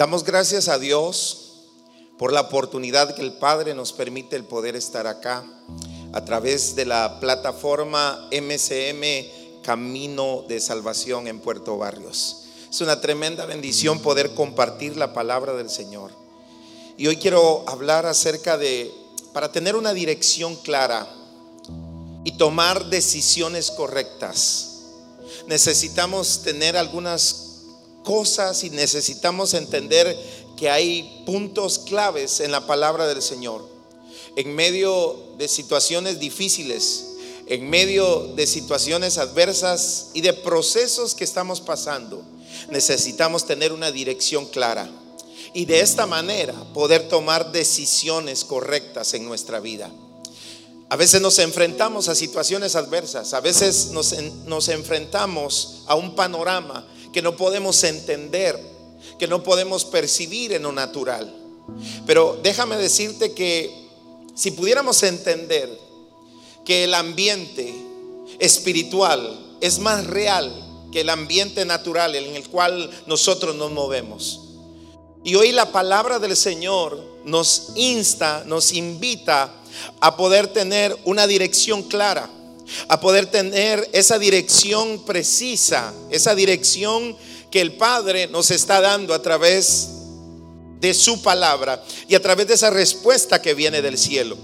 Damos gracias a Dios por la oportunidad que el Padre nos permite el poder estar acá a través de la plataforma MCM Camino de Salvación en Puerto Barrios. Es una tremenda bendición poder compartir la palabra del Señor. Y hoy quiero hablar acerca de, para tener una dirección clara y tomar decisiones correctas, necesitamos tener algunas cosas y necesitamos entender que hay puntos claves en la palabra del Señor. En medio de situaciones difíciles, en medio de situaciones adversas y de procesos que estamos pasando, necesitamos tener una dirección clara y de esta manera poder tomar decisiones correctas en nuestra vida. A veces nos enfrentamos a situaciones adversas, a veces nos, nos enfrentamos a un panorama que no podemos entender, que no podemos percibir en lo natural. Pero déjame decirte que si pudiéramos entender que el ambiente espiritual es más real que el ambiente natural en el cual nosotros nos movemos. Y hoy la palabra del Señor nos insta, nos invita a poder tener una dirección clara a poder tener esa dirección precisa, esa dirección que el Padre nos está dando a través de su palabra y a través de esa respuesta que viene del cielo.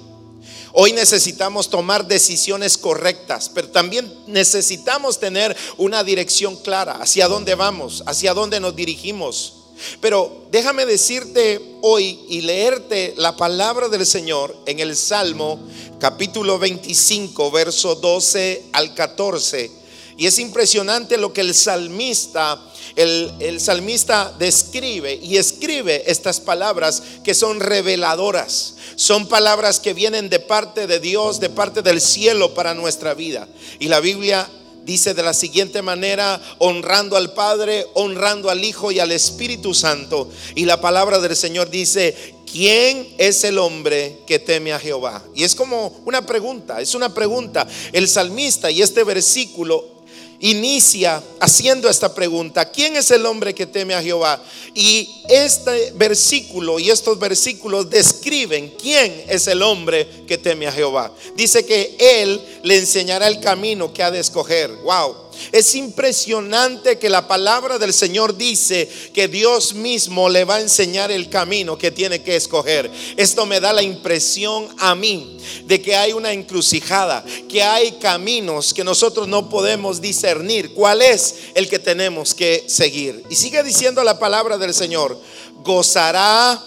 Hoy necesitamos tomar decisiones correctas, pero también necesitamos tener una dirección clara hacia dónde vamos, hacia dónde nos dirigimos. Pero déjame decirte hoy y leerte la palabra del Señor en el Salmo capítulo 25, verso 12 al 14. Y es impresionante lo que el salmista, el, el, salmista describe y escribe estas palabras que son reveladoras. Son palabras que vienen de parte de Dios, de parte del cielo para nuestra vida. Y la Biblia dice de la siguiente manera, honrando al Padre, honrando al Hijo y al Espíritu Santo. Y la palabra del Señor dice, ¿quién es el hombre que teme a Jehová? Y es como una pregunta, es una pregunta. El salmista y este versículo inicia haciendo esta pregunta, ¿quién es el hombre que teme a Jehová? Y este versículo y estos versículos describen quién es el hombre que teme a Jehová. Dice que Él le enseñará el camino que ha de escoger. Wow. Es impresionante que la palabra del Señor dice que Dios mismo le va a enseñar el camino que tiene que escoger. Esto me da la impresión a mí de que hay una encrucijada, que hay caminos que nosotros no podemos discernir. ¿Cuál es el que tenemos que seguir? Y sigue diciendo la palabra del Señor, gozará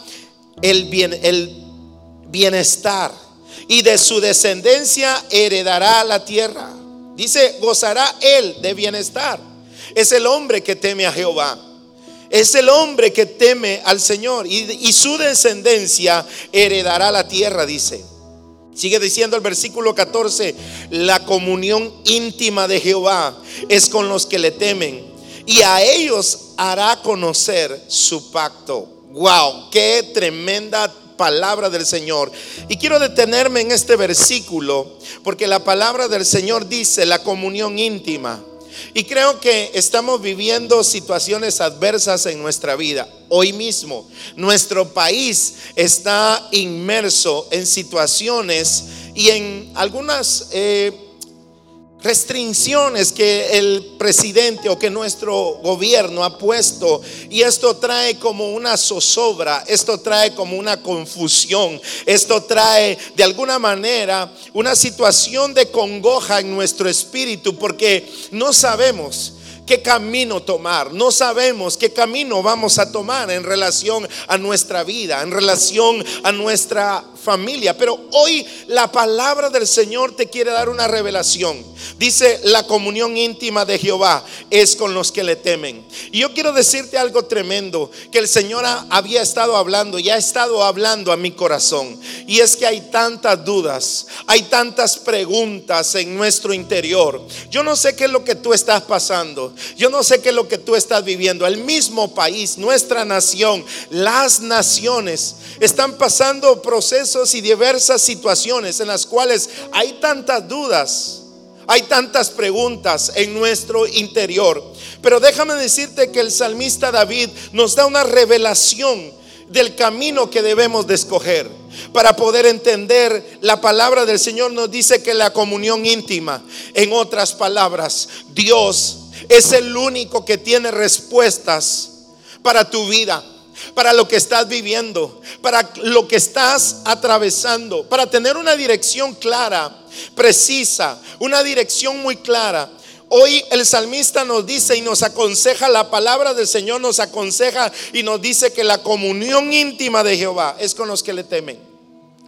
el, bien, el bienestar y de su descendencia heredará la tierra. Dice, gozará él de bienestar. Es el hombre que teme a Jehová. Es el hombre que teme al Señor y, su descendencia heredará la tierra, dice. Sigue diciendo el versículo 14, la comunión íntima de Jehová es con los que le temen y a ellos hará conocer su pacto. Wow, qué tremenda palabra del Señor. Y quiero detenerme en este versículo porque la palabra del Señor dice la comunión íntima. Y creo que estamos viviendo situaciones adversas en nuestra vida. Hoy mismo nuestro país está inmerso en situaciones y en algunas... Eh, restricciones que el presidente o que nuestro gobierno ha puesto. Y esto trae como una zozobra, esto trae como una confusión, esto trae de alguna manera una situación de congoja en nuestro espíritu porque no sabemos qué camino tomar, no sabemos qué camino vamos a tomar en relación a nuestra vida, en relación a nuestra familia. Pero hoy la palabra del Señor te quiere dar una revelación. Dice, la comunión íntima de Jehová es con los que le temen. Y yo quiero decirte algo tremendo que el Señor había estado hablando y ha estado hablando a mi corazón. Y es que hay tantas dudas, hay tantas preguntas en nuestro interior. Yo no sé qué es lo que tú estás pasando. Yo no sé qué es lo que tú estás viviendo. El mismo país, nuestra nación, las naciones están pasando procesos y diversas situaciones en las cuales hay tantas dudas, Hay tantas preguntas en nuestro interior. Pero déjame decirte que el salmista David nos da una revelación del camino que debemos de escoger. Para poder entender la palabra del Señor nos dice que la comunión íntima, en otras palabras, Dios es el único que tiene respuestas para tu vida para lo que estás viviendo, para lo que estás atravesando, para tener una dirección clara, precisa, una dirección muy clara. Hoy el salmista nos dice y nos aconseja, la palabra del Señor nos aconseja y nos dice que la comunión íntima de Jehová es con los que le temen.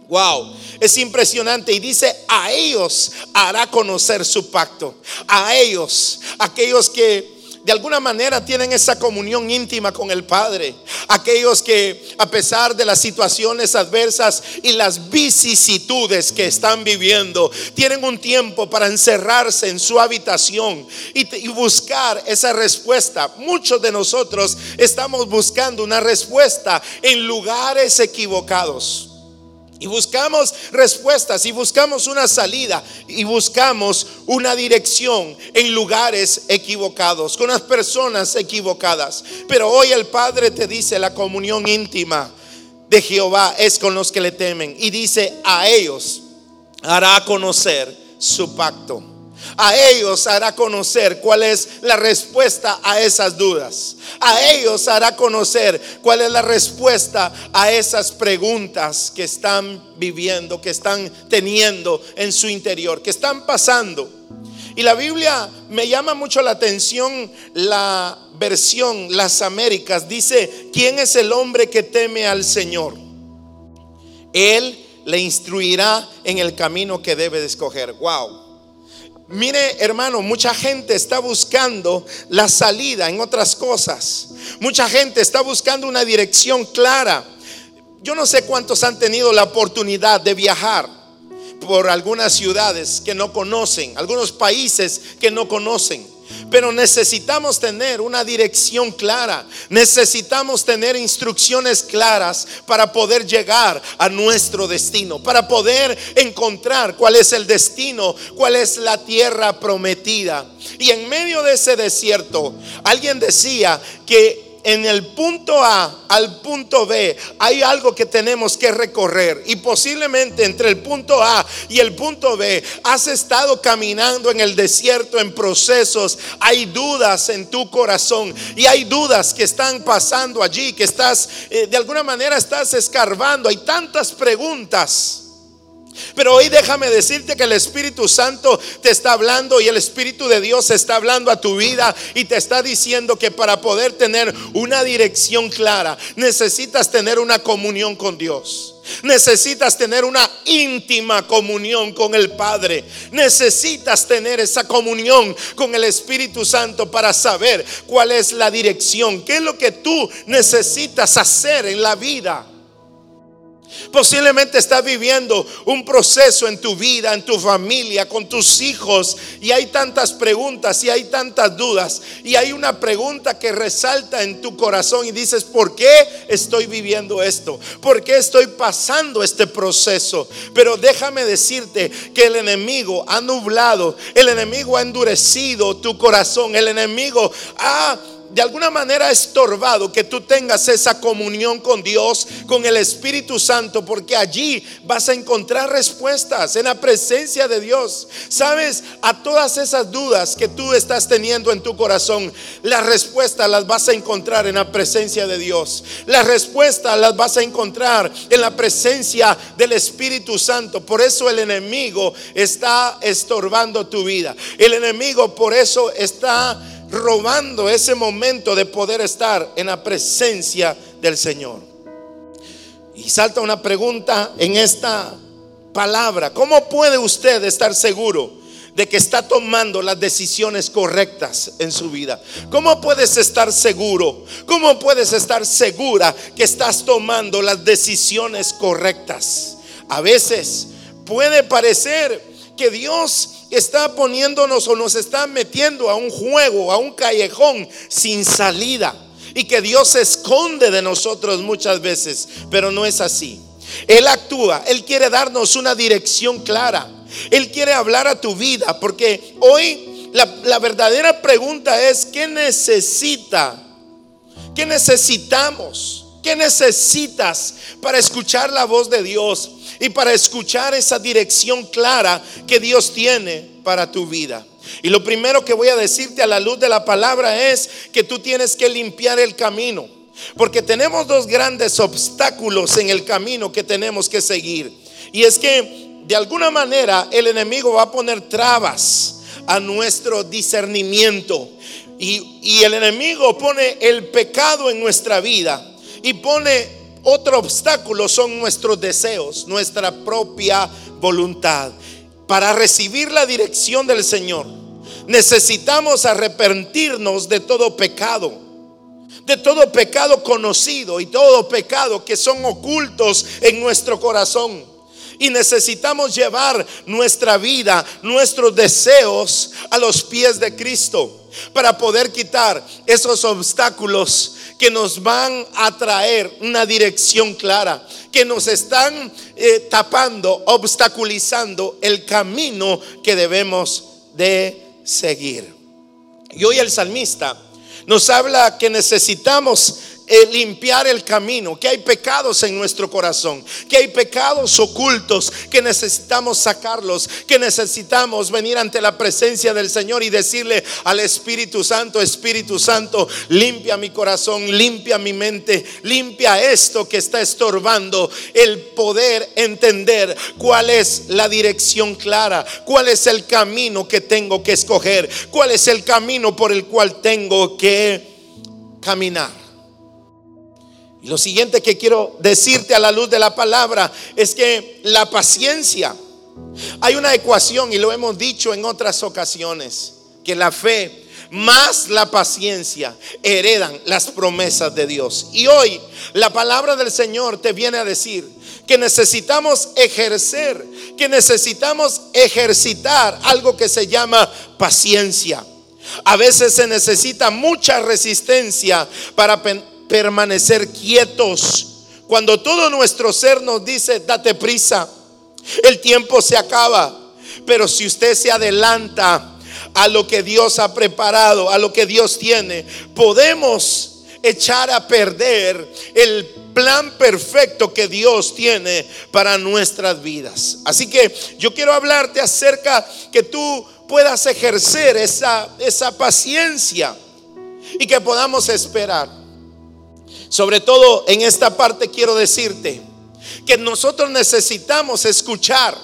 Wow, es impresionante. Y dice, a ellos hará conocer su pacto. A ellos, aquellos que de alguna manera tienen esa comunión íntima con el Padre. Aquellos que a pesar de las situaciones adversas y las vicisitudes que están viviendo, tienen un tiempo para encerrarse en su habitación y, buscar esa respuesta. Muchos de nosotros estamos buscando una respuesta en lugares equivocados. Y buscamos respuestas y buscamos una salida y buscamos una dirección en lugares equivocados, con las personas equivocadas. Pero hoy el Padre te dice la comunión íntima de Jehová es con los que le temen. Y dice, a ellos hará conocer su pacto. A ellos hará conocer cuál es la respuesta a esas dudas. A ellos hará conocer cuál es la respuesta a esas preguntas que están viviendo, que están teniendo en su interior, que están pasando. Y la Biblia me llama mucho la atención la versión Las Américas. Dice, ¿quién es el hombre que teme al Señor? Él le instruirá en el camino que debe de escoger. Wow. Mire, hermano, mucha gente está buscando la salida en otras cosas. Mucha gente está buscando una dirección clara. Yo no sé cuántos han tenido la oportunidad de viajar por algunas ciudades que no conocen, algunos países que no conocen. Pero necesitamos tener una dirección clara. Necesitamos tener instrucciones claras para poder llegar a nuestro destino. Para poder encontrar cuál es el destino, cuál es la tierra prometida. Y en medio de ese desierto, alguien decía que en el punto A al punto B hay algo que tenemos que recorrer y posiblemente entre el punto A y el punto B has estado caminando en el desierto en procesos, hay dudas en tu corazón y hay dudas que están pasando allí, que estás eh, de alguna manera estás escarbando, hay tantas preguntas. Pero hoy déjame decirte que el Espíritu Santo te está hablando y el Espíritu de Dios está hablando a tu vida y te está diciendo que para poder tener una dirección clara necesitas tener una comunión con Dios. Necesitas tener una íntima comunión con el Padre. Necesitas tener esa comunión con el Espíritu Santo para saber cuál es la dirección, qué es lo que tú necesitas hacer en la vida. Posiblemente estás viviendo un proceso en tu vida, en tu familia, con tus hijos. Y hay tantas preguntas y hay tantas dudas. Y hay una pregunta que resalta en tu corazón y dices, ¿por qué estoy viviendo esto? ¿Por qué estoy pasando este proceso? Pero déjame decirte que el enemigo ha nublado, el enemigo ha endurecido tu corazón, el enemigo ha de alguna manera estorbado que tú tengas esa comunión con Dios, con el Espíritu Santo, porque allí vas a encontrar respuestas en la presencia de Dios. Sabes, a todas esas dudas que tú estás teniendo en tu corazón, las respuestas las vas a encontrar en la presencia de Dios. Las respuestas las vas a encontrar en la presencia del Espíritu Santo. Por eso el enemigo está estorbando tu vida. El enemigo por eso está robando ese momento de poder estar en la presencia del Señor. Y salta una pregunta en esta palabra. ¿Cómo puede usted estar seguro de que está tomando las decisiones correctas en su vida? ¿Cómo puedes estar seguro? ¿Cómo puedes estar segura que estás tomando las decisiones correctas? A veces puede parecer que Dios está poniéndonos o nos está metiendo a un juego, a un callejón sin salida. Y que Dios se esconde de nosotros muchas veces, pero no es así. Él actúa, Él quiere darnos una dirección clara. Él quiere hablar a tu vida, porque hoy la, la verdadera pregunta es, ¿qué necesita? ¿Qué necesitamos? ¿Qué necesitas para escuchar la voz de Dios y para escuchar esa dirección clara que Dios tiene para tu vida? Y lo primero que voy a decirte a la luz de la palabra es que tú tienes que limpiar el camino. Porque tenemos dos grandes obstáculos en el camino que tenemos que seguir. Y es que de alguna manera el enemigo va a poner trabas a nuestro discernimiento. Y, el enemigo pone el pecado en nuestra vida y pone otro obstáculo, son nuestros deseos, nuestra propia voluntad. Para recibir la dirección del Señor, necesitamos arrepentirnos de todo pecado de todo pecado conocido y todo pecado que son ocultos en nuestro corazón. Y necesitamos llevar nuestra vida, nuestros deseos a los pies de Cristo para poder quitar esos obstáculos que nos van a traer una dirección clara, que nos están eh, tapando, obstaculizando el camino que debemos de seguir. Y hoy el salmista nos habla que necesitamos limpiar el camino, que hay pecados en nuestro corazón, que hay pecados ocultos, que necesitamos sacarlos, que necesitamos venir ante la presencia del Señor y decirle al Espíritu Santo, Espíritu Santo, limpia mi corazón, limpia mi mente, limpia esto que está estorbando el poder entender cuál es la dirección clara, cuál es el camino que tengo que escoger, cuál es el camino por el cual tengo que caminar. Y lo siguiente que quiero decirte a la luz de la palabra es que la paciencia, hay una ecuación y lo hemos dicho en otras ocasiones, que la fe más la paciencia heredan las promesas de Dios. Y hoy la palabra del Señor te viene a decir que necesitamos ejercer, que necesitamos ejercitar algo que se llama paciencia. A veces se necesita mucha resistencia para permanecer quietos. Cuando todo nuestro ser nos dice, date prisa, el tiempo se acaba. Pero si usted se adelanta a lo que Dios ha preparado, a lo que Dios tiene, podemos echar a perder el plan perfecto que Dios tiene para nuestras vidas. Así que yo quiero hablarte acerca que tú puedas ejercer esa, esa paciencia y que podamos esperar. Sobre todo en esta parte quiero decirte que nosotros necesitamos escuchar.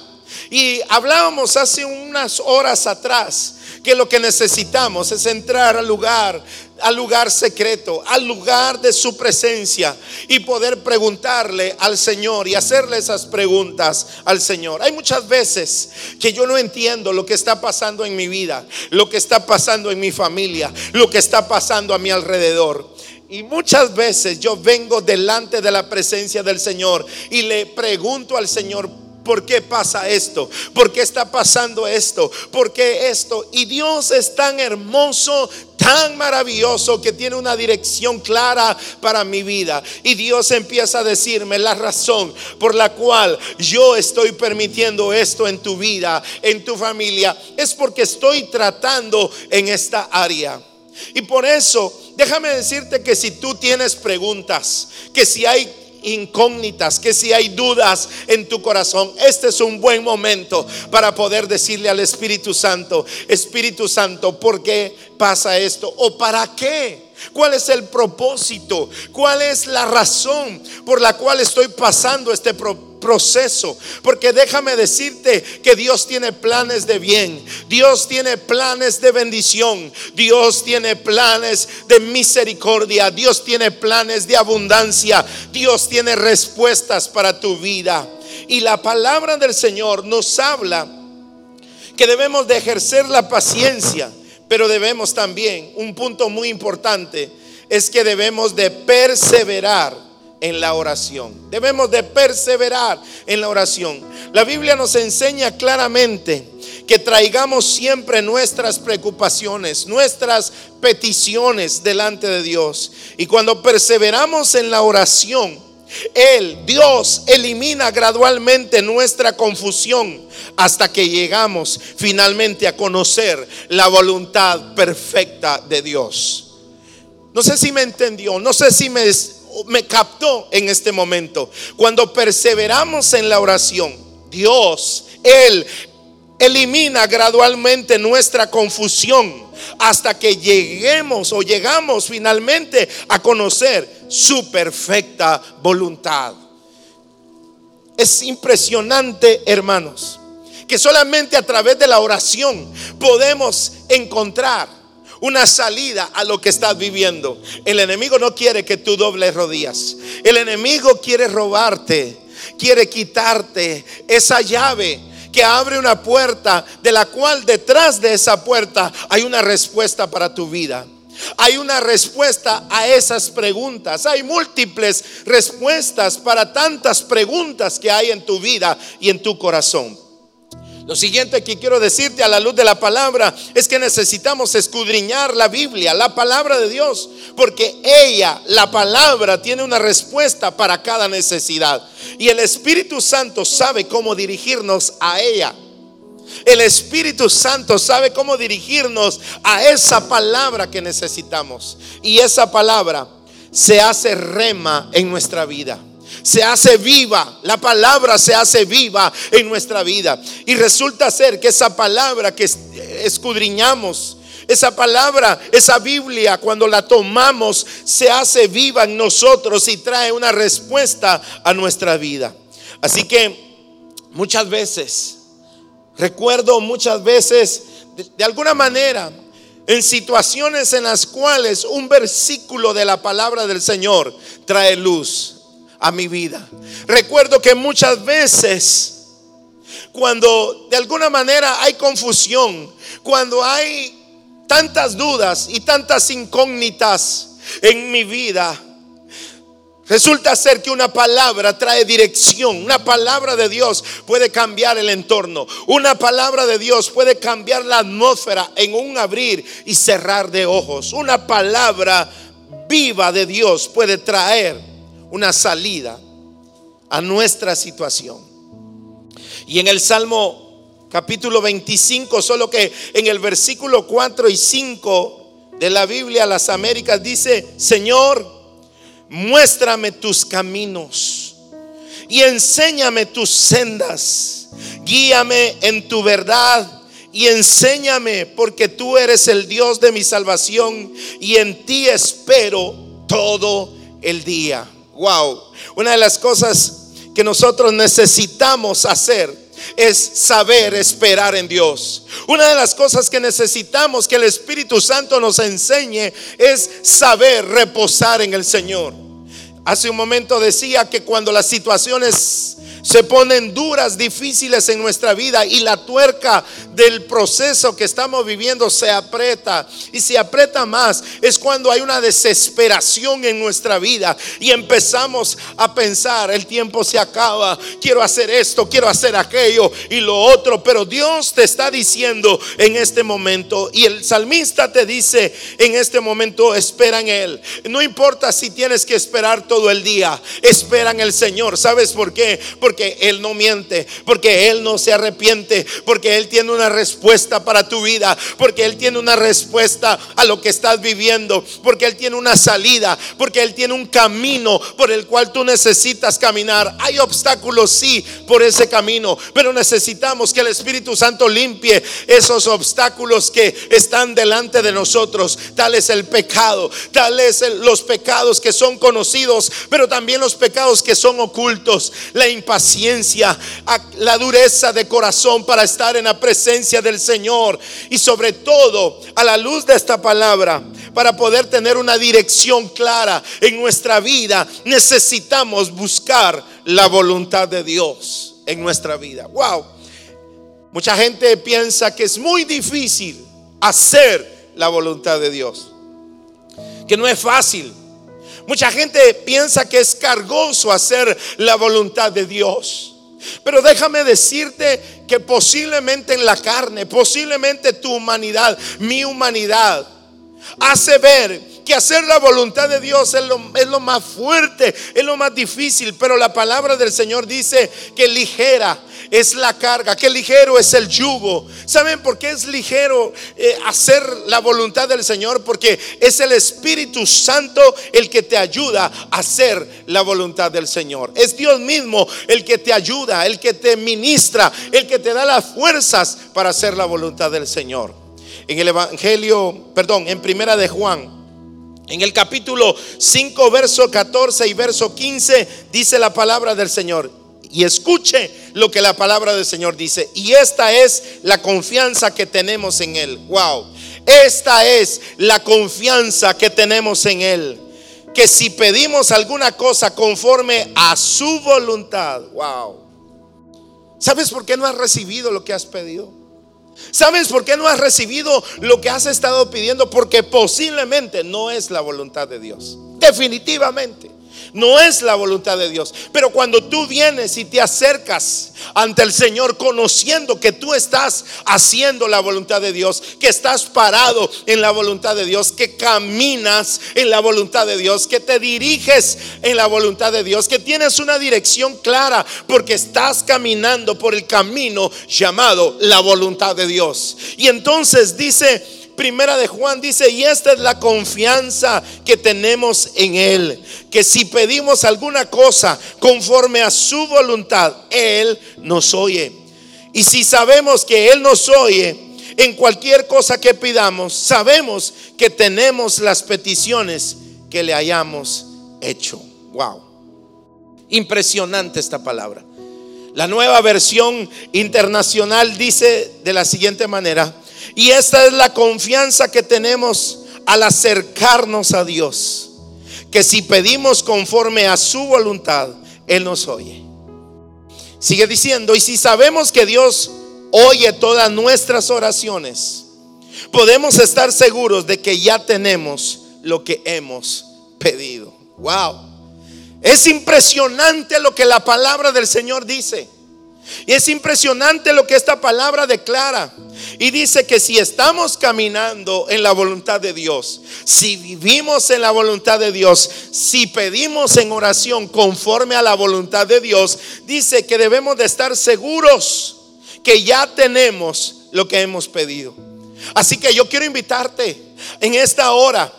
Y hablábamos hace unas horas atrás que lo que necesitamos es entrar al lugar, al lugar secreto, al lugar de su presencia y poder preguntarle al Señor y hacerle esas preguntas al Señor. Hay muchas veces que yo no entiendo lo que está pasando en mi vida, lo que está pasando en mi familia, lo que está pasando a mi alrededor. Y muchas veces yo vengo delante de la presencia del Señor y le pregunto al Señor, ¿por qué pasa esto? ¿Por qué está pasando esto? ¿Por qué esto? Y Dios es tan hermoso, tan maravilloso que tiene una dirección clara para mi vida. Y Dios empieza a decirme la razón por la cual yo estoy permitiendo esto en tu vida, en tu familia, es porque estoy tratando en esta área. Y por eso, déjame decirte que si tú tienes preguntas, que si hay incógnitas, que si hay dudas en tu corazón, este es un buen momento para poder decirle al Espíritu Santo, Espíritu Santo, ¿por qué pasa esto? ¿O para qué? ¿Cuál es el propósito? ¿Cuál es la razón por la cual estoy pasando este proceso. Porque déjame decirte que Dios tiene planes de bien. Dios tiene planes de bendición. Dios tiene planes de misericordia. Dios tiene planes de abundancia. Dios tiene respuestas para tu vida. Y la palabra del Señor nos habla que debemos de ejercer la paciencia, pero debemos también, un punto muy importante, es que debemos de perseverar en la oración. Debemos de perseverar en la oración. La Biblia nos enseña claramente que traigamos siempre nuestras preocupaciones, nuestras peticiones delante de Dios. Y cuando perseveramos en la oración, Él, Dios, elimina gradualmente nuestra confusión hasta que llegamos finalmente a conocer la voluntad perfecta de Dios. No sé si me entendió, no sé si me, me captó en este momento. Cuando perseveramos en la oración, Dios, Él elimina gradualmente nuestra confusión hasta que lleguemos o llegamos finalmente a conocer su perfecta voluntad. Es impresionante, hermanos, que solamente a través de la oración podemos encontrar una salida a lo que estás viviendo. El enemigo no quiere que tú dobles rodillas. El enemigo quiere robarte, quiere quitarte esa llave que abre una puerta de la cual detrás de esa puerta hay una respuesta para tu vida. Hay una respuesta a esas preguntas. Hay múltiples respuestas para tantas preguntas que hay en tu vida y en tu corazón. Lo siguiente que quiero decirte a la luz de la palabra es que necesitamos escudriñar la Biblia, la palabra de Dios, porque ella, la palabra, tiene una respuesta para cada necesidad. Y el Espíritu Santo sabe cómo dirigirnos a ella. El Espíritu Santo sabe cómo dirigirnos a esa palabra que necesitamos. Y esa palabra se hace rema en nuestra vida se hace viva, la palabra se hace viva en nuestra vida. Y resulta ser que esa palabra que escudriñamos, esa palabra, esa Biblia, cuando la tomamos, se hace viva en nosotros y trae una respuesta a nuestra vida. Así que muchas veces, recuerdo muchas veces, de, alguna manera, en situaciones en las cuales un versículo de la palabra del Señor trae luz a mi vida. Recuerdo que muchas veces, cuando de alguna manera hay confusión, cuando hay tantas dudas y tantas incógnitas en mi vida, Resulta ser que una palabra trae dirección. Una palabra de Dios puede cambiar el entorno. Una palabra de Dios puede cambiar la atmósfera en un abrir y cerrar de ojos. Una palabra viva de Dios puede traer una salida a nuestra situación. Y en el Salmo capítulo 25, solo que en el versículo 4 y 5 de la Biblia las Américas dice, Señor, muéstrame tus caminos y enséñame tus sendas, guíame en tu verdad y enséñame porque tú eres el Dios de mi salvación y en ti espero todo el día. Wow. Una de las cosas que nosotros necesitamos hacer es saber esperar en Dios. Una de las cosas que necesitamos que el Espíritu Santo nos enseñe es saber reposar en el Señor. Hace un momento decía que cuando las situaciones se ponen duras, difíciles en nuestra vida y la tuerca del proceso que estamos viviendo se aprieta y se aprieta más. Es cuando hay una desesperación en nuestra vida y empezamos a pensar, el tiempo se acaba, quiero hacer esto, quiero hacer aquello y lo otro, pero Dios te está diciendo en este momento y el salmista te dice en este momento, espera en Él. No importa si tienes que esperar todo el día, espera en el Señor. ¿Sabes por qué? Porque Él no miente, porque Él no se arrepiente, porque Él tiene una respuesta para tu vida, porque Él tiene una respuesta a lo que estás viviendo, porque Él tiene una salida, porque Él tiene un camino por el cual tú necesitas caminar. Hay obstáculos, sí, por ese camino, pero necesitamos que el Espíritu Santo limpie esos obstáculos que están delante de nosotros. Tal es el pecado, tal es los pecados que son conocidos, pero también los pecados que son ocultos, la impaciencia, la dureza de corazón para estar en la presencia del Señor y sobre todo a la luz de esta palabra, para poder tener una dirección clara en nuestra vida, necesitamos buscar la voluntad de Dios en nuestra vida. Wow. Mucha gente piensa que es muy difícil hacer la voluntad de Dios, que no es fácil. Mucha gente piensa que es cargoso hacer la voluntad de Dios. Pero déjame decirte que posiblemente en la carne, posiblemente tu humanidad, mi humanidad, hace ver que hacer la voluntad de Dios es lo, es lo más fuerte, es lo más difícil, pero la palabra del Señor dice que ligera es la carga, que ligero es el yugo. ¿Saben por qué es ligero eh, hacer la voluntad del Señor? Porque es el Espíritu Santo el que te ayuda a hacer la voluntad del Señor. Es Dios mismo el que te ayuda, el que te ministra, el que te da las fuerzas para hacer la voluntad del Señor. En el Evangelio, perdón, en Primera de Juan, en el capítulo 5, verso 14 y verso 15 dice la palabra del Señor y escuche lo que la palabra del Señor dice. Y esta es la confianza que tenemos en Él. Wow. Esta es la confianza que tenemos en Él. Que si pedimos alguna cosa conforme a su voluntad, wow. ¿Sabes por qué no has recibido lo que has pedido? ¿Sabes por qué no has recibido lo que has estado pidiendo? Porque posiblemente no es la voluntad de Dios. Definitivamente. No es la voluntad de Dios. Pero cuando tú vienes y te acercas ante el Señor conociendo que tú estás haciendo la voluntad de Dios, que estás parado en la voluntad de Dios, que caminas en la voluntad de Dios, que te diriges en la voluntad de Dios, que tienes una dirección clara porque estás caminando por el camino llamado la voluntad de Dios. Y entonces dice Primera de Juan dice, y esta es la confianza que tenemos en Él, que si pedimos alguna cosa conforme a su voluntad, Él nos oye. Y si sabemos que Él nos oye, en cualquier cosa que pidamos, sabemos que tenemos las peticiones que le hayamos hecho. Wow. Impresionante esta palabra. La nueva versión internacional dice de la siguiente manera, y esta es la confianza que tenemos al acercarnos a Dios. Que si pedimos conforme a su voluntad, Él nos oye. Sigue diciendo, y si sabemos que Dios oye todas nuestras oraciones, podemos estar seguros de que ya tenemos lo que hemos pedido. Wow. Es impresionante lo que la palabra del Señor dice. Y es impresionante lo que esta palabra declara. Y dice que si estamos caminando en la voluntad de Dios, si vivimos en la voluntad de Dios, si pedimos en oración conforme a la voluntad de Dios, dice que debemos de estar seguros que ya tenemos lo que hemos pedido. Así que yo quiero invitarte en esta hora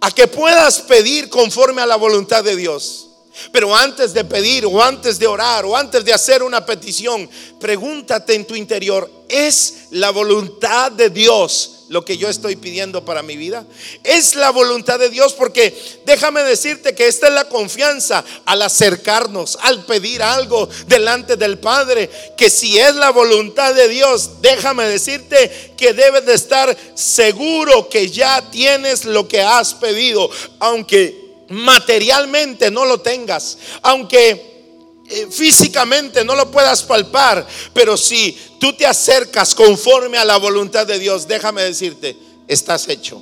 a que puedas pedir conforme a la voluntad de Dios. Pero antes de pedir o antes de orar o antes de hacer una petición, pregúntate en tu interior, ¿es la voluntad de Dios lo que yo estoy pidiendo para mi vida? Es la voluntad de Dios porque déjame decirte que esta es la confianza al acercarnos, al pedir algo delante del Padre, que si es la voluntad de Dios, déjame decirte que debes de estar seguro que ya tienes lo que has pedido, aunque materialmente no lo tengas, aunque eh, físicamente no lo puedas palpar, pero si tú te acercas conforme a la voluntad de Dios, déjame decirte, estás hecho,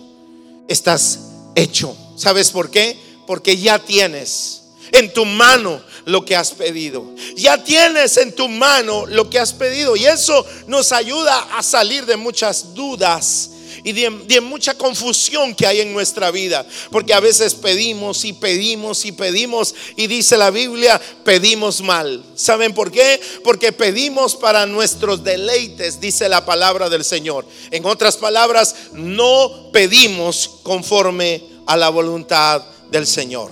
estás hecho. ¿Sabes por qué? Porque ya tienes en tu mano lo que has pedido. Ya tienes en tu mano lo que has pedido. Y eso nos ayuda a salir de muchas dudas y de, mucha confusión que hay en nuestra vida. Porque a veces pedimos y pedimos y pedimos y dice la Biblia, pedimos mal. ¿Saben por qué? Porque pedimos para nuestros deleites, dice la palabra del Señor. En otras palabras, no pedimos conforme a la voluntad del Señor.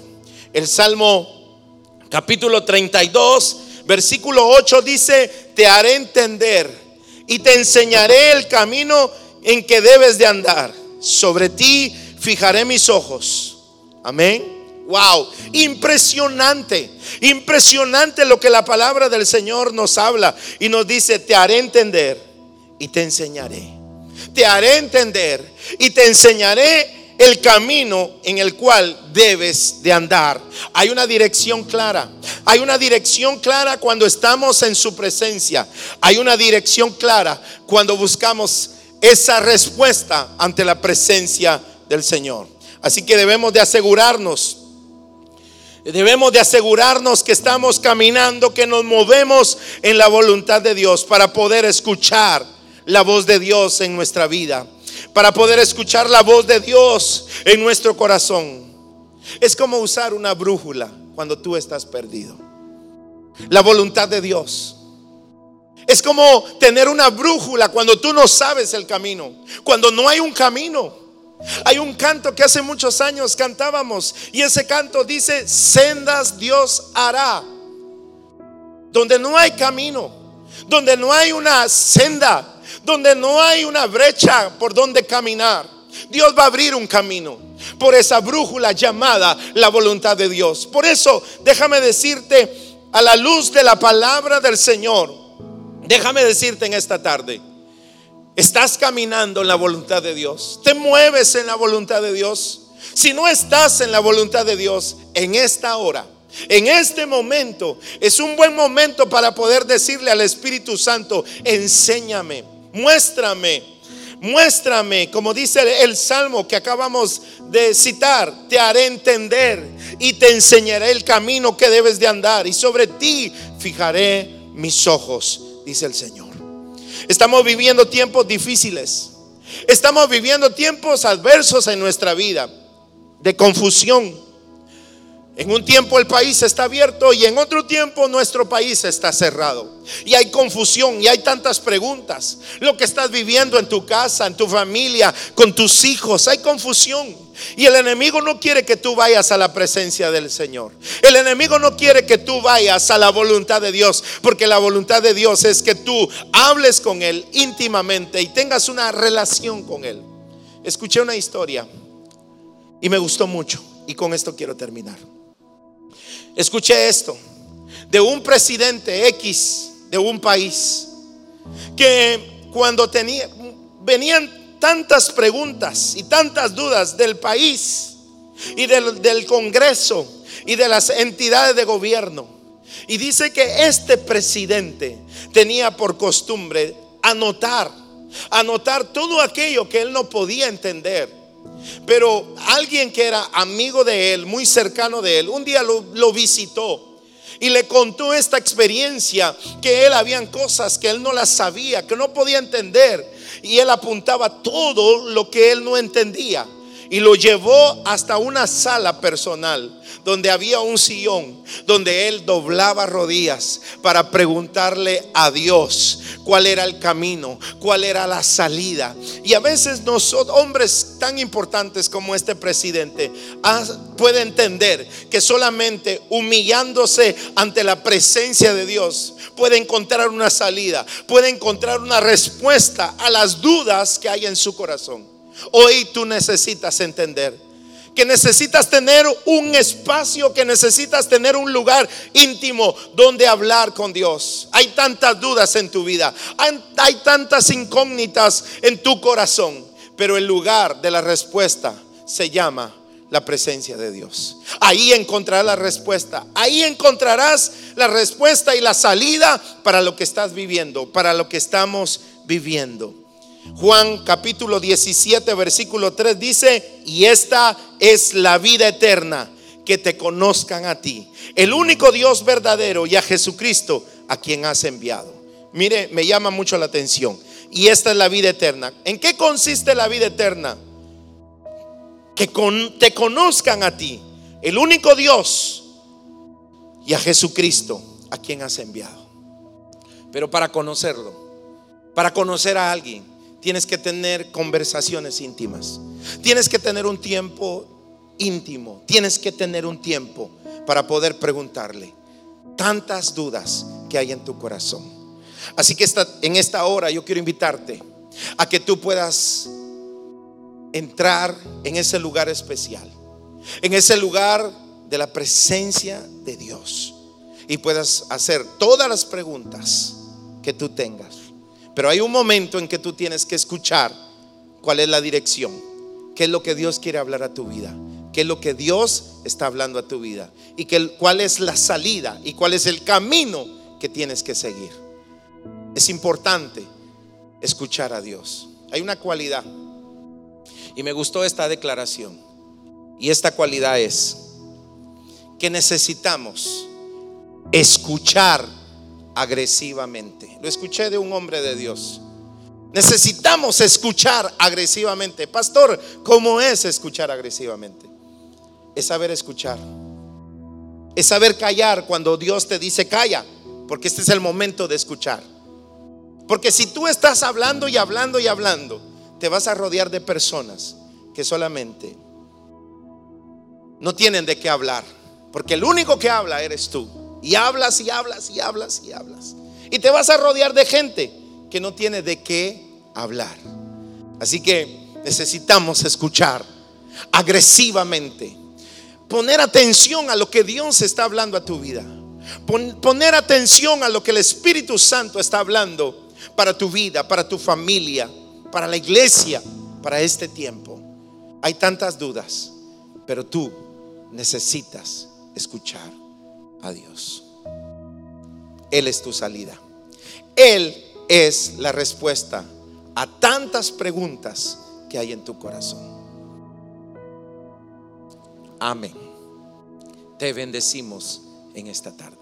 El Salmo capítulo 32, versículo 8 dice, te haré entender y te enseñaré el camino en que debes de andar. Sobre ti fijaré mis ojos. Amén. Wow, impresionante, impresionante lo que la palabra del Señor nos habla y nos dice, te haré entender y te enseñaré. Te haré entender y te enseñaré el camino en el cual debes de andar. Hay una dirección clara. Hay una dirección clara cuando estamos en su presencia. Hay una dirección clara cuando buscamos esa respuesta ante la presencia del Señor. Así que debemos de asegurarnos, debemos de asegurarnos que estamos caminando, que nos movemos en la voluntad de Dios para poder escuchar la voz de Dios en nuestra vida. para poder escuchar la voz de Dios en nuestro corazón. Es como usar una brújula cuando tú estás perdido. La voluntad de Dios. Es como tener una brújula cuando tú no sabes el camino, cuando no hay un camino. Hay un canto que hace muchos años cantábamos y ese canto dice, sendas Dios hará. Donde no hay camino, donde no hay una senda, donde no hay una brecha por donde caminar. Dios va a abrir un camino por esa brújula llamada la voluntad de Dios. Por eso, déjame decirte, a la luz de la palabra del Señor, déjame decirte en esta tarde, estás caminando en la voluntad de Dios, te mueves en la voluntad de Dios. Si no estás en la voluntad de Dios en esta hora, en este momento, es un buen momento para poder decirle al Espíritu Santo, enséñame, muéstrame, muéstrame, como dice el salmo que acabamos de citar, te haré entender y te enseñaré el camino que debes de andar y sobre ti fijaré mis ojos, dice el Señor. Estamos viviendo tiempos difíciles. Estamos viviendo tiempos adversos en nuestra vida, de confusión. En un tiempo el país está abierto y en otro tiempo nuestro país está cerrado. Y hay confusión y hay tantas preguntas. Lo que estás viviendo en tu casa, en tu familia, con tus hijos, hay confusión. Y el enemigo no quiere que tú vayas a la presencia del Señor. El enemigo no quiere que tú vayas a la voluntad de Dios, porque la voluntad de Dios es que tú hables con Él íntimamente y tengas una relación con Él. Escuché una historia y me gustó mucho y con esto quiero terminar. Escuché esto de un presidente X de un país que cuando venían tantas preguntas y tantas dudas del país y del, Congreso y de las entidades de gobierno. Y dice que este presidente tenía por costumbre anotar, anotar todo aquello que él no podía entender. Pero alguien que era amigo de él, muy cercano de él, un día lo, visitó y le contó esta experiencia que él habían cosas que él no las sabía, que no podía entender y él apuntaba todo lo que él no entendía y lo llevó hasta una sala personal donde había un sillón, donde él doblaba rodillas para preguntarle a Dios cuál era el camino, cuál era la salida. Y a veces nosotros, hombres tan importantes como este presidente, ah, puede entender que solamente humillándose ante la presencia de Dios puede encontrar una salida, puede encontrar una respuesta a las dudas que hay en su corazón. Hoy tú necesitas entender que necesitas tener un espacio, que necesitas tener un lugar íntimo donde hablar con Dios. Hay tantas dudas en tu vida, hay, tantas incógnitas en tu corazón, pero el lugar de la respuesta se llama la presencia de Dios. Ahí encontrarás la respuesta. Ahí encontrarás la respuesta y la salida para lo que estás viviendo, para lo que estamos viviendo. Juan capítulo 17, versículo 3 dice, y esta es la vida eterna, que te conozcan a ti, el único Dios verdadero y a Jesucristo a quien has enviado. Mire, me llama mucho la atención. Y esta es la vida eterna. ¿En qué consiste la vida eterna? Que te conozcan a ti, el único Dios y a Jesucristo a quien has enviado. Pero para conocerlo, para conocer a alguien, tienes que tener conversaciones íntimas. Tienes que tener un tiempo íntimo. Tienes que tener un tiempo para poder preguntarle tantas dudas que hay en tu corazón. Así que en esta hora yo quiero invitarte a que tú puedas entrar en ese lugar especial, en ese lugar de la presencia de Dios y puedas hacer todas las preguntas que tú tengas pero hay un momento en que tú tienes que escuchar cuál es la dirección, qué es lo que Dios quiere hablar a tu vida, qué es lo que Dios está hablando a tu vida y cuál es la salida y cuál es el camino que tienes que seguir. Es importante escuchar a Dios. Hay una cualidad y me gustó esta declaración y esta cualidad es que necesitamos escuchar agresivamente. Lo escuché de un hombre de Dios. Necesitamos escuchar agresivamente. Pastor, ¿cómo es escuchar agresivamente? Es saber escuchar. Es saber callar cuando Dios te dice calla, porque este es el momento de escuchar. Porque si tú estás hablando y hablando y hablando, te vas a rodear de personas que solamente no tienen de qué hablar. Porque el único que habla eres tú. Y hablas y hablas y hablas y hablas. Y te vas a rodear de gente que no tiene de qué hablar. Así que necesitamos escuchar agresivamente. Poner atención a lo que Dios está hablando a tu vida. Poner atención a lo que el Espíritu Santo está hablando para tu vida, para tu familia, para la iglesia, para este tiempo. Hay tantas dudas, pero tú necesitas escuchar a Dios. Él es tu salida. Él es la respuesta a tantas preguntas que hay en tu corazón. Amén. Te bendecimos en esta tarde.